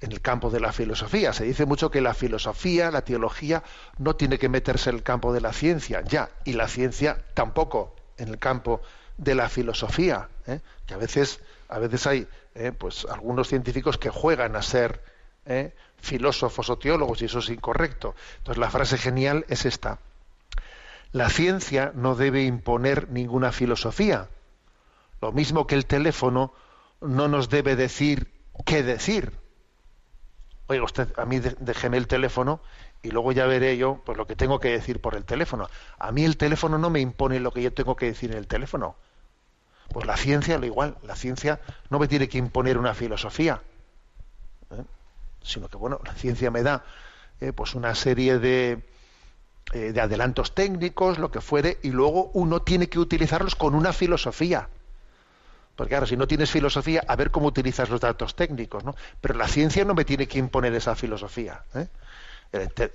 En el campo de la filosofía. Se dice mucho que la filosofía, la teología, no tiene que meterse en el campo de la ciencia, ya, y la ciencia tampoco en el campo de la filosofía, ¿eh? que a veces, a veces hay ¿eh? pues algunos científicos que juegan a ser ¿eh? filósofos o teólogos y eso es incorrecto. Entonces la frase genial es esta. La ciencia no debe imponer ninguna filosofía. Lo mismo que el teléfono no nos debe decir qué decir. Oiga usted, a mí déjeme el teléfono y luego ya veré yo pues lo que tengo que decir por el teléfono. A mí el teléfono no me impone lo que yo tengo que decir en el teléfono. Pues la ciencia lo igual, la ciencia no me tiene que imponer una filosofía, ¿eh? sino que bueno, la ciencia me da eh, pues una serie de, eh, de adelantos técnicos, lo que fuere, y luego uno tiene que utilizarlos con una filosofía. Porque claro, si no tienes filosofía, a ver cómo utilizas los datos técnicos, ¿no? Pero la ciencia no me tiene que imponer esa filosofía. ¿eh?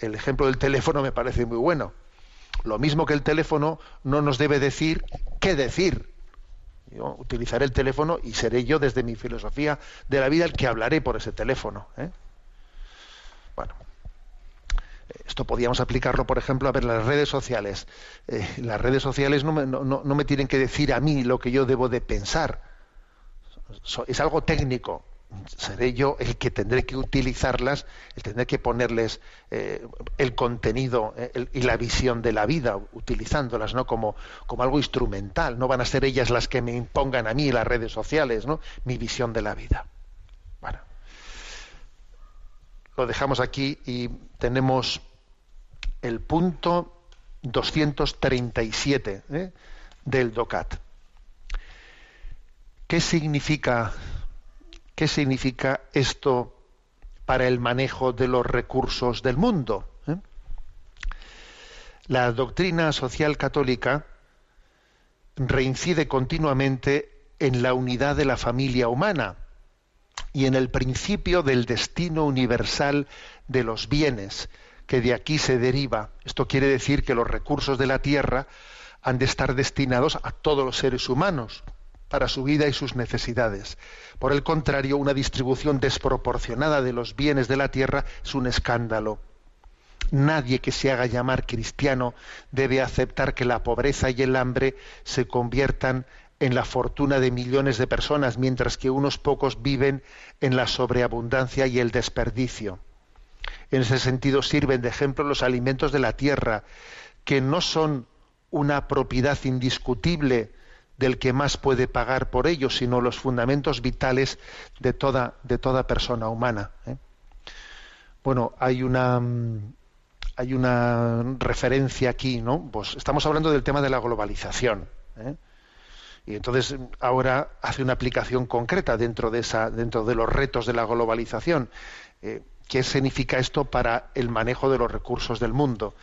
El, ejemplo del teléfono me parece muy bueno. Lo mismo que el teléfono no nos debe decir qué decir. Yo utilizaré el teléfono y seré yo desde mi filosofía de la vida el que hablaré por ese teléfono. ¿eh? Bueno, esto podríamos aplicarlo, por ejemplo, a ver las redes sociales. Eh, las redes sociales no me, no- no me tienen que decir a mí lo que yo debo de pensar. Es algo técnico. Seré yo el que tendré que utilizarlas, el tendré que ponerles eh, el contenido eh, y la visión de la vida, utilizándolas ¿no? como, como algo instrumental. No van a ser ellas las que me impongan a mí las redes sociales, ¿no? mi visión de la vida. Bueno, lo dejamos aquí y tenemos el punto 237 ¿eh? del DOCAT. ¿Qué significa, ¿Qué significa esto para el manejo de los recursos del mundo? ¿eh? La doctrina social católica reincide continuamente en la unidad de la familia humana y en el principio del destino universal de los bienes, que de aquí se deriva. Esto quiere decir que los recursos de la tierra han de estar destinados a todos los seres humanos para su vida y sus necesidades. Por el contrario, una distribución desproporcionada de los bienes de la tierra es un escándalo. Nadie que se haga llamar cristiano debe aceptar que la pobreza y el hambre se conviertan en la fortuna de millones de personas, mientras que unos pocos viven en la sobreabundancia y el desperdicio. En ese sentido sirven de ejemplo los alimentos de la tierra, que no son una propiedad indiscutible del que más puede pagar por ellos, sino los fundamentos vitales de toda, de toda persona humana. ¿eh? Bueno, hay una, mm, hay una referencia aquí, ¿no? Pues estamos hablando del tema de la globalización. ¿eh? Y entonces ahora hace una aplicación concreta dentro de esa, dentro de los retos de la globalización. Eh, ¿Qué significa esto para el manejo de los recursos del mundo?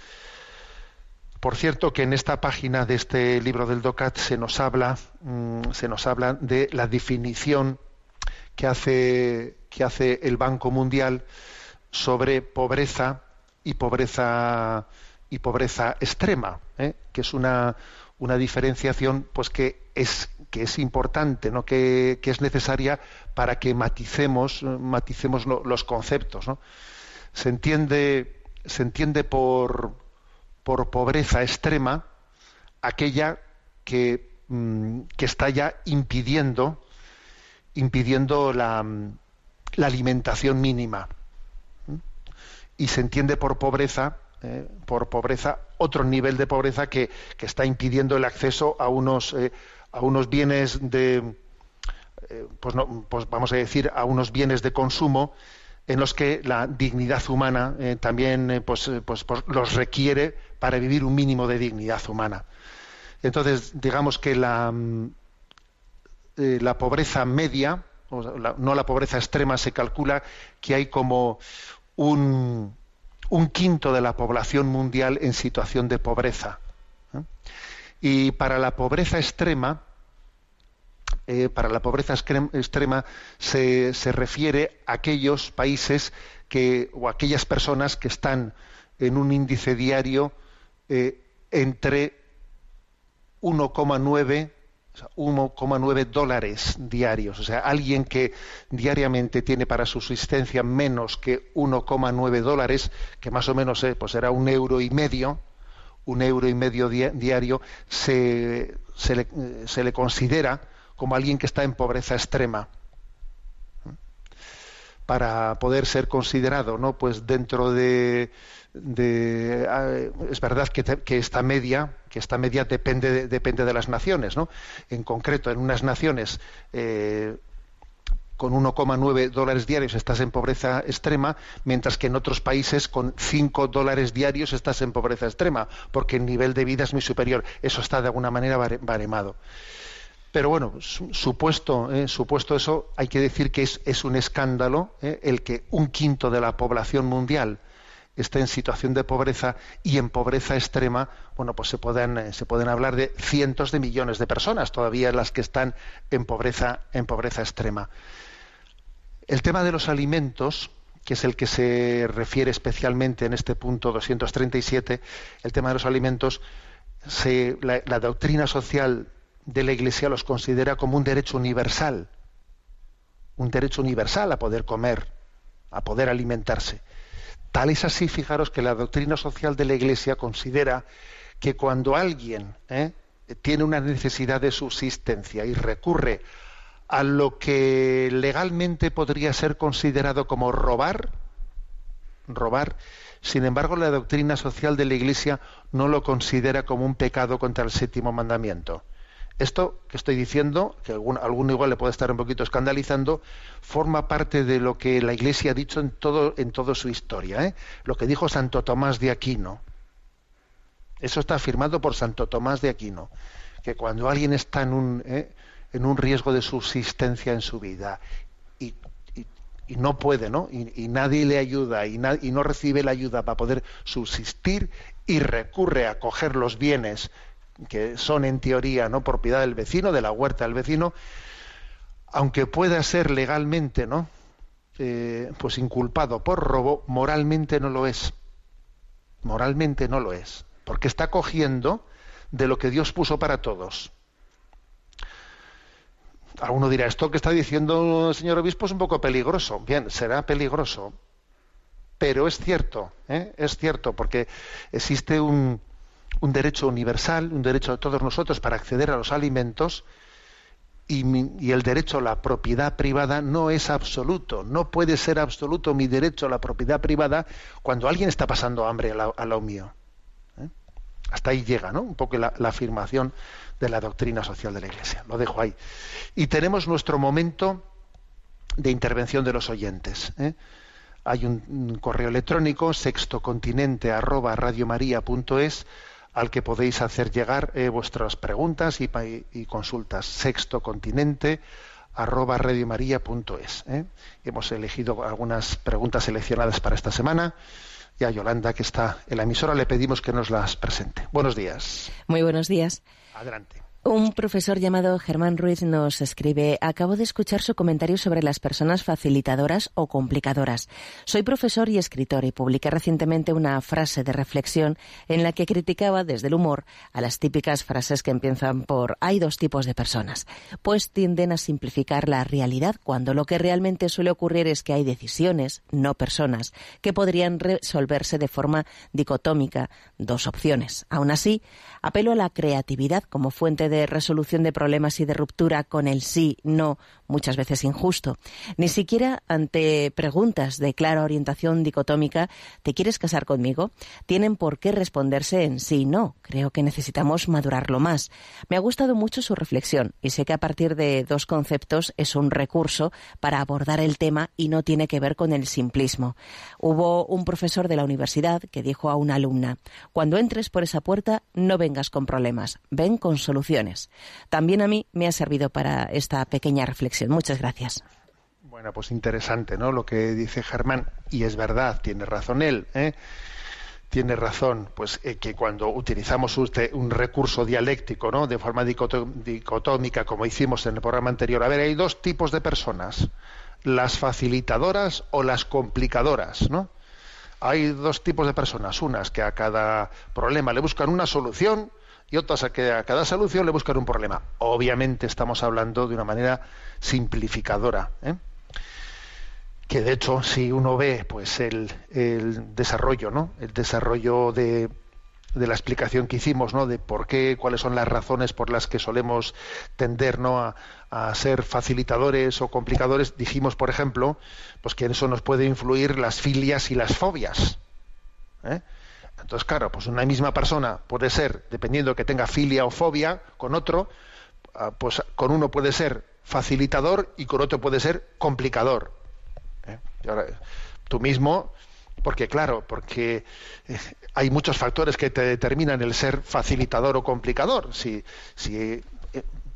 Por cierto, que en esta página de este libro del DOCAT se nos habla, mm, se nos habla de la definición que hace, que hace el Banco Mundial sobre pobreza y pobreza y pobreza extrema, ¿eh? que es una, una diferenciación pues que es que es importante, ¿no? que, que es necesaria para que maticemos, maticemos lo- los conceptos. ¿no? Se entiende, se entiende por, por pobreza extrema aquella que, mm, está ya impidiendo, impidiendo la, mm, la alimentación mínima. Y se entiende por pobreza, eh, por pobreza, otro nivel de pobreza que, que está impidiendo el acceso a unos, eh, a unos bienes de, eh, pues, no, pues vamos a decir, a unos bienes de consumo en los que la dignidad humana eh, también eh, pues, eh, pues, pues los requiere para vivir un mínimo de dignidad humana. Entonces, digamos que la, mm, la pobreza media, no la pobreza extrema, se calcula que hay como un, un quinto de la población mundial en situación de pobreza. Y para la pobreza extrema, eh, para la pobreza extrema se, se refiere a aquellos países que, o aquellas personas que están en un índice diario eh, entre 1,9 o sea, 1,9 dólares diarios. O sea, alguien que diariamente tiene para su subsistencia menos que 1,9 dólares, que más o menos eh, pues será un euro y medio, un euro y medio di- diario, se, se le, eh, se le considera como alguien que está en pobreza extrema. para poder ser considerado, ¿no? Pues dentro de, ah, es verdad que, que esta media, que esta media depende de, depende de las naciones, ¿no? En concreto, en unas naciones eh, con 1,9 dólares diarios estás en pobreza extrema, mientras que en otros países con 5 dólares diarios estás en pobreza extrema, porque el nivel de vida es muy superior. Eso está de alguna manera bare- baremado. Pero bueno, su- supuesto, eh, supuesto eso, hay que decir que es, un escándalo eh, el que un quinto de la población mundial esté en situación de pobreza y en pobreza extrema, bueno, pues se pueden, eh, se pueden hablar de cientos de millones de personas todavía las que están en pobreza, en pobreza extrema. El tema de los alimentos, que es el que se refiere especialmente en este punto 237, el tema de los alimentos, la doctrina social de la Iglesia los considera como un derecho universal, un derecho universal a poder comer, a poder alimentarse. Tal es así, fijaros, que la doctrina social de la Iglesia considera que cuando alguien ¿eh? tiene una necesidad de subsistencia y recurre a lo que legalmente podría ser considerado como robar, robar, sin embargo la doctrina social de la Iglesia no lo considera como un pecado contra el séptimo mandamiento. Esto que estoy diciendo, que algún, alguno igual le puede estar un poquito escandalizando, forma parte de lo que la Iglesia ha dicho en todo en toda su historia, ¿eh? lo que dijo Santo Tomás de Aquino. Eso está afirmado por Santo Tomás de Aquino, que cuando alguien está en un, ¿eh? en un riesgo de subsistencia en su vida y, no puede, ¿no? Y, nadie le ayuda y no recibe la ayuda para poder subsistir y recurre a coger los bienes que son en teoría no propiedad del vecino, de la huerta del vecino, aunque pueda ser legalmente, ¿no? Eh, pues inculpado por robo, moralmente no lo es. Moralmente no lo es, porque está cogiendo de lo que Dios puso para todos. Alguno dirá, esto que está diciendo el señor obispo es un poco peligroso. Bien, será peligroso, pero es cierto, ¿eh? es cierto, porque existe un, un derecho universal, un derecho de todos nosotros para acceder a los alimentos y, mi- y el derecho a la propiedad privada no es absoluto, no puede ser absoluto mi derecho a la propiedad privada cuando alguien está pasando hambre a, la- a lo mío. ¿eh? Hasta ahí llega, ¿no? Un poco la, afirmación de la doctrina social de la Iglesia. Lo dejo ahí. Y tenemos nuestro momento de intervención de los oyentes. ¿eh? Hay un, un correo electrónico sextocontinente arroba radiomaria.es al que podéis hacer llegar eh, vuestras preguntas y, consultas. Sextocontinente arroba radiomaria.es. ¿eh? Hemos elegido algunas preguntas seleccionadas para esta semana y a Yolanda, que está en la emisora, le pedimos que nos las presente. Buenos días. Muy buenos días. Adelante. Un profesor llamado Germán Ruiz nos escribe, acabo de escuchar su comentario sobre las personas facilitadoras o complicadoras. Soy profesor y escritor y publiqué recientemente una frase de reflexión en la que criticaba desde el humor a las típicas frases que empiezan por hay dos tipos de personas, pues tienden a simplificar la realidad cuando lo que realmente suele ocurrir es que hay decisiones, no personas, que podrían resolverse de forma dicotómica, dos opciones. Aún así, apelo a la creatividad como fuente de resolución de problemas y de ruptura con el sí, no, muchas veces injusto. Ni siquiera ante preguntas de clara orientación dicotómica, ¿te quieres casar conmigo? Tienen por qué responderse en sí, no. Creo que necesitamos madurarlo más. Me ha gustado mucho su reflexión y sé que a partir de dos conceptos es un recurso para abordar el tema y no tiene que ver con el simplismo. Hubo un profesor de la universidad que dijo a una alumna, cuando entres por esa puerta no vengas con problemas, ven con soluciones. También a mí me ha servido para esta pequeña reflexión. Muchas gracias. Bueno, pues interesante, ¿no? Lo que dice Germán, y es verdad, tiene razón él, ¿eh? Tiene razón, pues eh, que cuando utilizamos usted un recurso dialéctico, ¿no? De forma dicotómica, como hicimos en el programa anterior. A ver, hay dos tipos de personas, las facilitadoras o las complicadoras, ¿no? Hay dos tipos de personas, unas que a cada problema le buscan una solución y otras a que a cada solución le buscan un problema. Obviamente estamos hablando de una manera simplificadora. ¿eh? Que de hecho, si uno ve pues el, desarrollo, ¿no? El desarrollo de la explicación que hicimos, ¿no? De por qué, cuáles son las razones por las que solemos tender, ¿no? A, a ser facilitadores o complicadores. Dijimos, por ejemplo, pues que en eso nos puede influir las filias y las fobias. ¿eh? Entonces, claro, pues una misma persona puede ser, dependiendo que tenga filia o fobia con otro, ah, pues con uno puede ser facilitador y con otro puede ser complicador. ¿eh? Y ahora, tú mismo, porque claro, porque eh, hay muchos factores que te determinan el ser facilitador o complicador. Si, si, eh,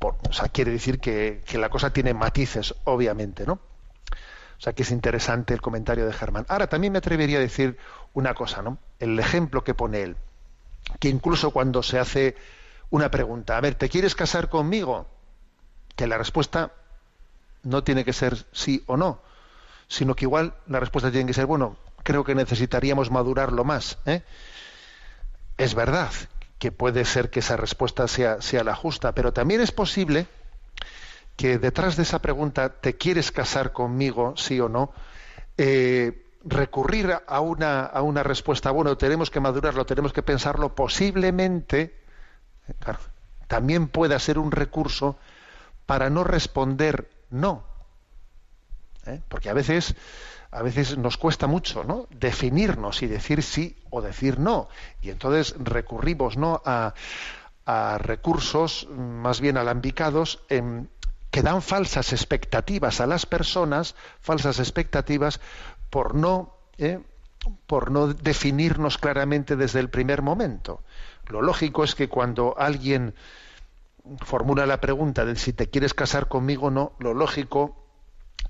o sea, quiere decir que, que la cosa tiene matices, obviamente, ¿no? O sea que es interesante el comentario de Germán. Ahora también me atrevería a decir una cosa, ¿no? El ejemplo que pone él, que incluso cuando se hace una pregunta, a ver, ¿te quieres casar conmigo? Que la respuesta no tiene que ser sí o no, sino que igual la respuesta tiene que ser, bueno, creo que necesitaríamos madurarlo más. ¿eh? Es verdad que puede ser que esa respuesta sea, sea la justa, pero también es posible que detrás de esa pregunta, ¿te quieres casar conmigo, sí o no? Eh, recurrir a una, a una respuesta, bueno, tenemos que madurarlo, tenemos que pensarlo, posiblemente, eh, también pueda ser un recurso para no responder no. ¿eh? Porque a veces, a veces nos cuesta mucho ¿no? definirnos y decir sí o decir no. Y entonces recurrimos ¿no? a, a recursos más bien alambicados en- que dan falsas expectativas a las personas, falsas expectativas por no, ¿eh? por no definirnos claramente desde el primer momento. Lo lógico es que cuando alguien formula la pregunta de si te quieres casar conmigo o no, lo lógico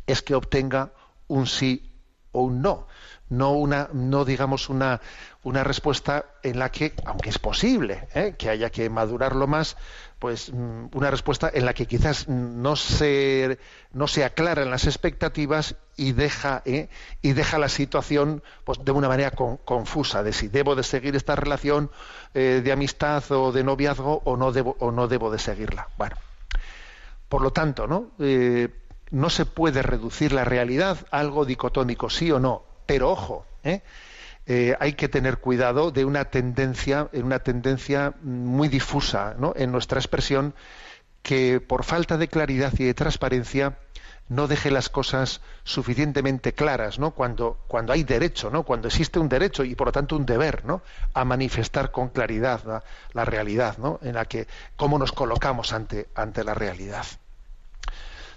es que obtenga un sí o un no, no una, no digamos una, una respuesta en la que, aunque es posible ¿eh? que haya que madurarlo más, pues mm, una respuesta en la que quizás no se no se aclaran las expectativas y deja ¿eh? y deja la situación pues de una manera con- confusa de si debo de seguir esta relación eh, de amistad o de noviazgo o no debo o no debo de seguirla. Bueno, por lo tanto, ¿no? Eh, no se puede reducir la realidad a algo dicotómico, sí o no. Pero ojo, ¿eh? Eh, hay que tener cuidado de una tendencia, en una tendencia muy difusa en nuestra expresión, que por falta de claridad y de transparencia no deje las cosas suficientemente claras. Cuando, hay derecho, ¿no? Cuando existe un derecho y por lo tanto un deber, ¿no? A manifestar con claridad la, la realidad, ¿no? En la que cómo nos colocamos ante, ante la realidad.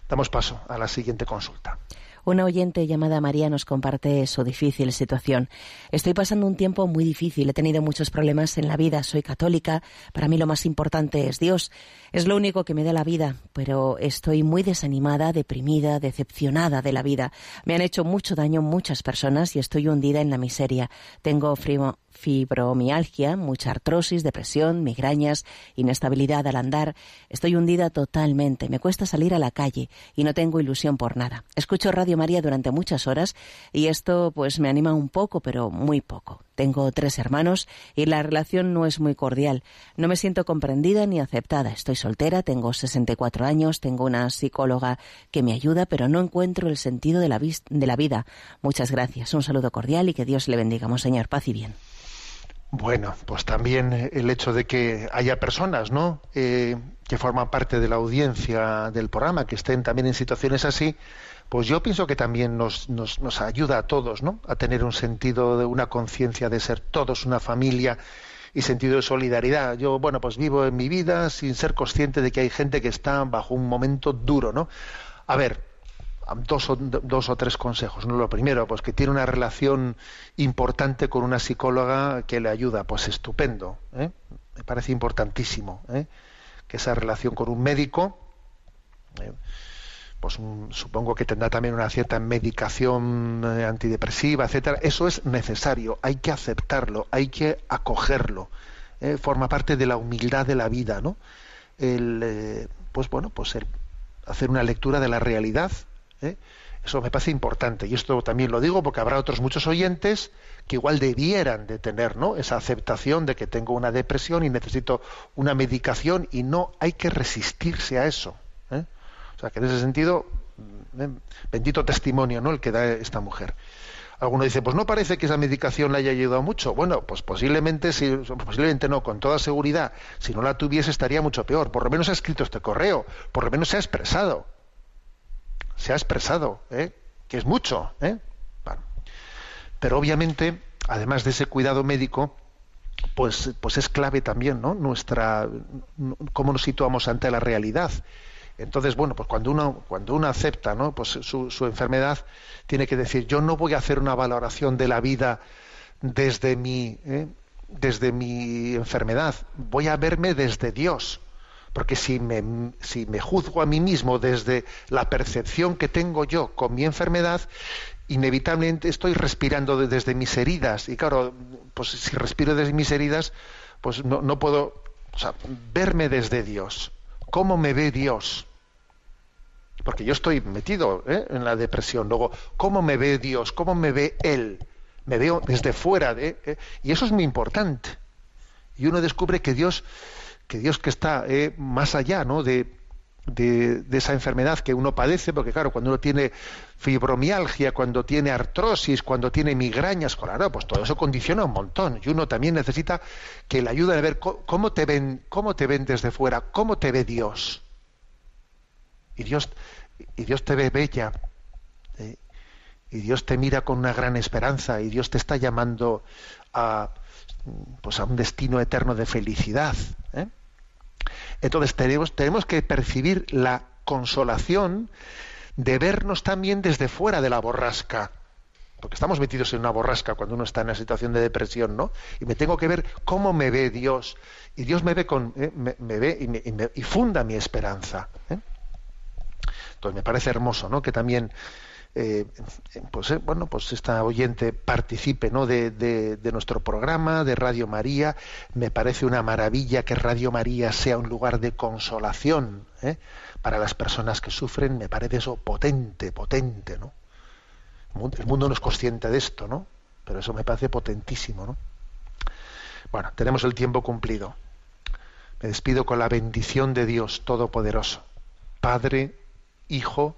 Damos paso a la siguiente consulta. Una oyente llamada María nos comparte su difícil situación. Estoy pasando un tiempo muy difícil, he tenido muchos problemas en la vida, soy católica, para mí lo más importante es Dios, es lo único que me da la vida, pero estoy muy desanimada, deprimida, decepcionada de la vida. Me han hecho mucho daño muchas personas y estoy hundida en la miseria. Tengo frimo- fibromialgia, mucha artrosis, depresión, migrañas, inestabilidad al andar. Estoy hundida totalmente, me cuesta salir a la calle y no tengo ilusión por nada. Escucho Radio María durante muchas horas y esto pues me anima un poco, pero muy poco. Tengo tres hermanos y la relación no es muy cordial. No me siento comprendida ni aceptada. Estoy soltera, tengo 64 años, tengo una psicóloga que me ayuda, pero no encuentro el sentido de la, de la vida. Muchas gracias. Un saludo cordial y que Dios le bendiga, Monseñor. Paz y bien. Bueno, pues también eh, el hecho de que haya personas, ¿no? Eh, que forman parte de la audiencia del programa, que estén también en situaciones así, pues yo pienso que también nos, nos, nos ayuda a todos, ¿no? A tener un sentido de una conciencia de ser todos una familia y sentido de solidaridad. Yo, bueno, pues vivo en mi vida sin ser consciente de que hay gente que está bajo un momento duro, ¿no? A ver, dos o, dos o tres consejos. ¿no? Lo primero, pues que tiene una relación importante con una psicóloga que le ayuda, pues estupendo. ¿eh? Me parece importantísimo ¿eh? que esa relación con un médico, eh, pues un- supongo que tendrá también una cierta medicación eh, antidepresiva, etcétera. Eso es necesario, hay que aceptarlo, hay que acogerlo. ¿eh? Forma parte de la humildad de la vida, ¿no? El, pues bueno, pues el hacer una lectura de la realidad. ¿Eh? Eso me parece importante. Y esto también lo digo porque habrá otros muchos oyentes que igual debieran de tener ¿no? esa aceptación de que tengo una depresión y necesito una medicación y no hay que resistirse a eso. ¿eh? O sea que en ese sentido, mm, eh, bendito testimonio ¿no? el que da esta mujer. Alguno dice, pues no parece que esa medicación le haya ayudado mucho. Bueno, pues posiblemente, si, posiblemente no, con toda seguridad. Si no la tuviese estaría mucho peor. Por lo menos ha escrito este correo, por lo menos se ha expresado. Se ha expresado, ¿eh? que es mucho. ¿eh? Pero obviamente, además de ese cuidado médico, pues, pues es clave también, ¿no? Nuestra, cómo nos situamos ante la realidad. Entonces, bueno, pues cuando uno, cuando uno acepta ¿no? pues su, su, enfermedad, tiene que decir, yo no voy a hacer una valoración de la vida desde mi, ¿eh? desde mi enfermedad, voy a verme desde Dios. Porque si me, si me juzgo a mí mismo desde la percepción que tengo yo con mi enfermedad, inevitablemente estoy respirando desde mis heridas. Y claro, pues si respiro desde mis heridas, pues no, no puedo verme desde Dios. ¿Cómo me ve Dios? Porque yo estoy metido ¿eh? en la depresión. Luego, ¿cómo me ve Dios? ¿Cómo me ve Él? Me veo desde fuera. de ¿eh? Y eso es muy importante. Y uno descubre que Dios, que Dios que está ¿eh? más allá ¿no? de, de, esa enfermedad que uno padece, porque claro, cuando uno tiene fibromialgia, cuando tiene artrosis, cuando tiene migrañas, claro, pues todo eso condiciona un montón. Y uno también necesita que le ayude a ver cómo te ven, cómo te ven desde fuera, cómo te ve Dios. Y Dios, y Dios te ve bella, ¿eh? y Dios te mira con una gran esperanza, y Dios te está llamando a, pues a un destino eterno de felicidad. ¿eh? Entonces tenemos, tenemos que percibir la consolación de vernos también desde fuera de la borrasca. Porque estamos metidos en una borrasca cuando uno está en una situación de depresión, ¿no? Y me tengo que ver cómo me ve Dios. Y Dios me ve, con, eh, me, ve y, me, y, y, funda mi esperanza. ¿eh? Entonces me parece hermoso, ¿no? Que también eh, pues eh, bueno pues esta oyente participe ¿no? De, de, nuestro programa de Radio María. Me parece una maravilla que Radio María sea un lugar de consolación ¿eh? para las personas que sufren me parece eso potente potente no el mundo no es consciente de esto no pero eso me parece potentísimo no bueno tenemos el tiempo cumplido. Me despido con la bendición de Dios todopoderoso Padre Hijo